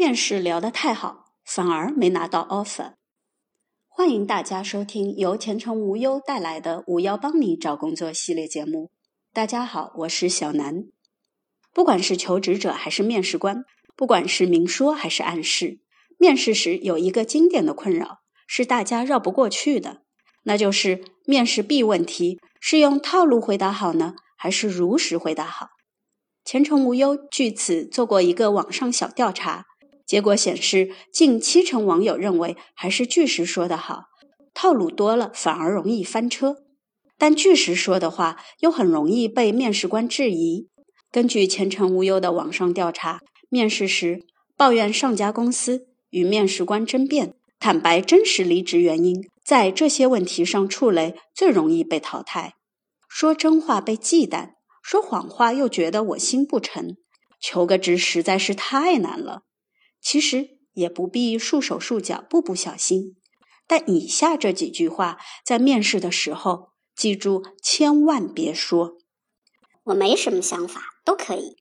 面试聊得太好，反而没拿到 offer。欢迎大家收听由前程无忧带来的“五幺帮你找工作”系列节目。大家好，我是小南。不管是求职者还是面试官，不管是明说还是暗示，面试时有一个经典的困扰是大家绕不过去的，那就是面试 B 问题是用套路回答好呢，还是如实回答好？前程无忧据此做过一个网上小调查。结果显示，近七成网友认为还是据实说的好，套路多了反而容易翻车。但据实说的话又很容易被面试官质疑。根据前程无忧的网上调查，面试时抱怨上家公司与面试官争辩，坦白真实离职原因，在这些问题上触雷最容易被淘汰。说真话被忌惮，说谎话又觉得我心不诚，求个职实在是太难了。其实也不必束手束脚、步步小心，但以下这几句话在面试的时候记住，千万别说。我没什么想法，都可以。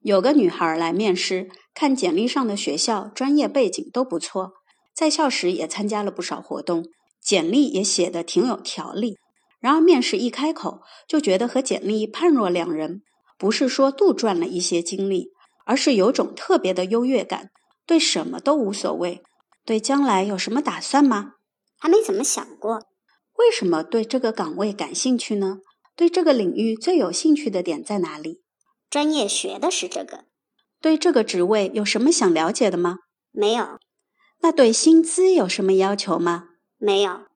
有个女孩来面试，看简历上的学校、专业背景都不错，在校时也参加了不少活动，简历也写的挺有条理。然而面试一开口，就觉得和简历判若两人，不是说杜撰了一些经历，而是有种特别的优越感。对什么都无所谓，对将来有什么打算吗？还没怎么想过。为什么对这个岗位感兴趣呢？对这个领域最有兴趣的点在哪里？专业学的是这个。对这个职位有什么想了解的吗？没有。那对薪资有什么要求吗？没有。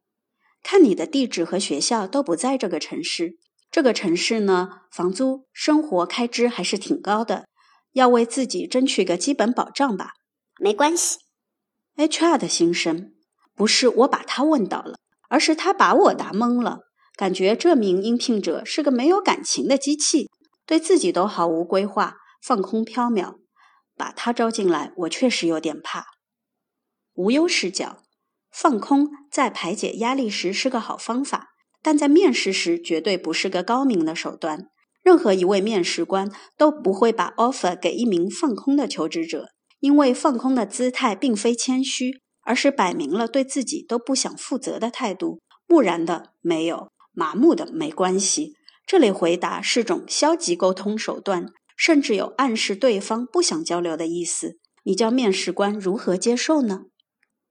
看你的地址和学校都不在这个城市，这个城市呢，房租、生活开支还是挺高的，要为自己争取个基本保障吧。没关系，HR 的心声不是我把他问倒了，而是他把我答懵了。感觉这名应聘者是个没有感情的机器，对自己都毫无规划，放空飘渺。把他招进来，我确实有点怕。无忧视角，放空在排解压力时是个好方法，但在面试时绝对不是个高明的手段。任何一位面试官都不会把 offer 给一名放空的求职者。因为放空的姿态并非谦虚，而是摆明了对自己都不想负责的态度。木然的没有，麻木的没关系。这类回答是种消极沟通手段，甚至有暗示对方不想交流的意思。你叫面试官如何接受呢？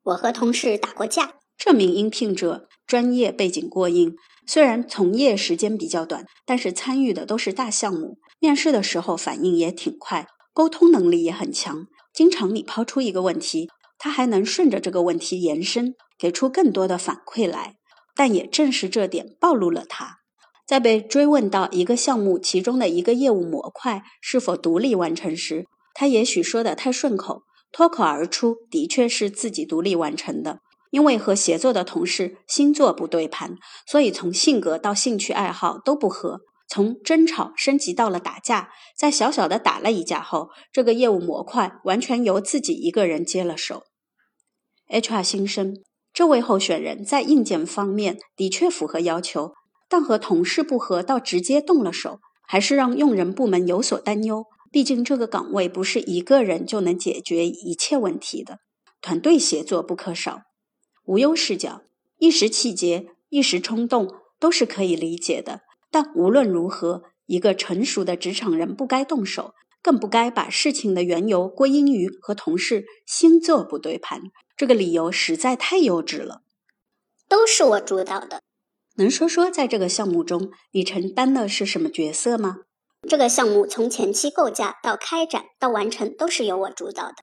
我和同事打过架。这名应聘者专业背景过硬，虽然从业时间比较短，但是参与的都是大项目，面试的时候反应也挺快，沟通能力也很强。经常你抛出一个问题，他还能顺着这个问题延伸，给出更多的反馈来。但也正是这点暴露了他。在被追问到一个项目其中的一个业务模块是否独立完成时，他也许说的太顺口，脱口而出的确是自己独立完成的。因为和协作的同事星座不对盘，所以从性格到兴趣爱好都不合。从争吵升级到了打架，在小小的打了一架后，这个业务模块完全由自己一个人接了手。HR 心声：这位候选人在硬件方面的确符合要求，但和同事不和到直接动了手，还是让用人部门有所担忧。毕竟这个岗位不是一个人就能解决一切问题的，团队协作不可少。无忧视角：一时气节、一时冲动都是可以理解的。但无论如何，一个成熟的职场人不该动手，更不该把事情的缘由归因于和同事星座不对盘。这个理由实在太幼稚了。都是我主导的。能说说在这个项目中你承担的是什么角色吗？这个项目从前期构架到开展到完成都是由我主导的。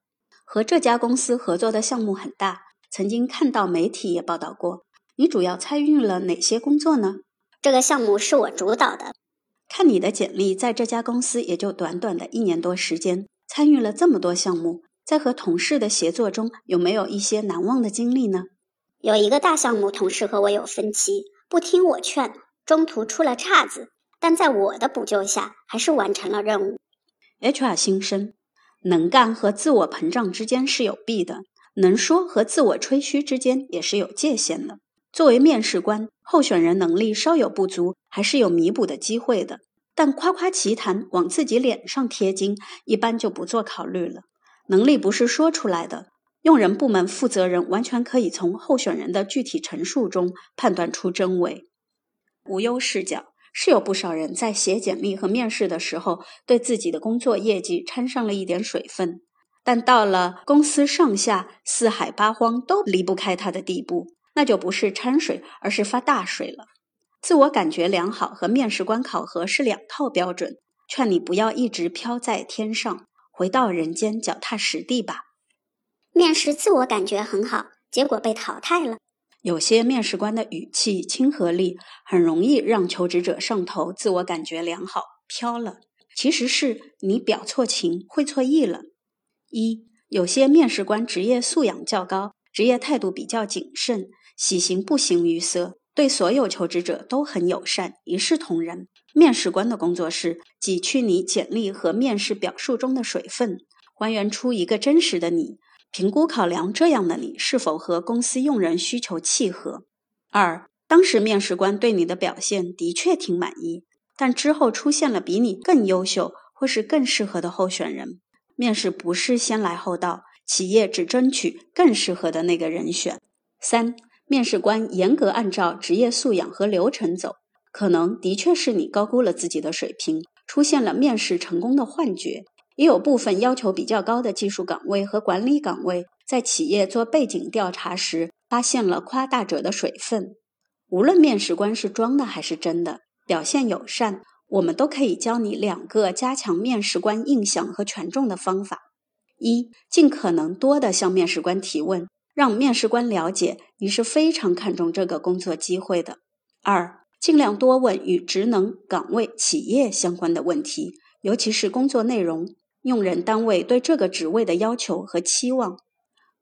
和这家公司合作的项目很大，曾经看到媒体也报道过。你主要参与了哪些工作呢？这个项目是我主导的。看你的简历，在这家公司也就短短的一年多时间，参与了这么多项目，在和同事的协作中，有没有一些难忘的经历呢？有一个大项目，同事和我有分歧，不听我劝，中途出了岔子，但在我的补救下，还是完成了任务。HR 心声：能干和自我膨胀之间是有弊的，能说和自我吹嘘之间也是有界限的。作为面试官，候选人能力稍有不足，还是有弥补的机会的。但夸夸其谈，往自己脸上贴金，一般就不做考虑了。能力不是说出来的。用人部门负责人完全可以从候选人的具体陈述中判断出真伪。无忧视角是有不少人在写简历和面试的时候，对自己的工作业绩掺上了一点水分，但到了公司上下四海八荒都离不开他的地步，那就不是掺水，而是发大水了。自我感觉良好和面试官考核是两套标准，劝你不要一直飘在天上，回到人间，脚踏实地吧。面试自我感觉很好，结果被淘汰了。有些面试官的语气、亲和力，很容易让求职者上头，自我感觉良好，飘了。其实是你表错情，会错意了。一，有些面试官职业素养较高，职业态度比较谨慎，喜形不形于色，对所有求职者都很友善，一视同仁。面试官的工作是挤去你简历和面试表述中的水分，还原出一个真实的你。评估考量这样的你是否和公司用人需求契合。二，当时面试官对你的表现的确挺满意，但之后出现了比你更优秀或是更适合的候选人。面试不是先来后到，企业只争取更适合的那个人选。三，面试官严格按照职业素养和流程走，可能的确是你高估了自己的水平，出现了面试成功的幻觉。也有部分要求比较高的技术岗位和管理岗位，在企业做背景调查时，发现了夸大者的水分。无论面试官是装的还是真的，表现友善，我们都可以教你两个加强面试官印象和权重的方法：一，尽可能多的向面试官提问，让面试官了解你是非常看重这个工作机会的；二，尽量多问与职能、岗位、企业相关的问题，尤其是工作内容。用人单位对这个职位的要求和期望，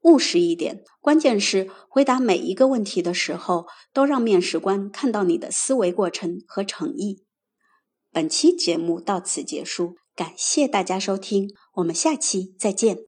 务实一点。关键是回答每一个问题的时候，都让面试官看到你的思维过程和诚意。本期节目到此结束，感谢大家收听，我们下期再见。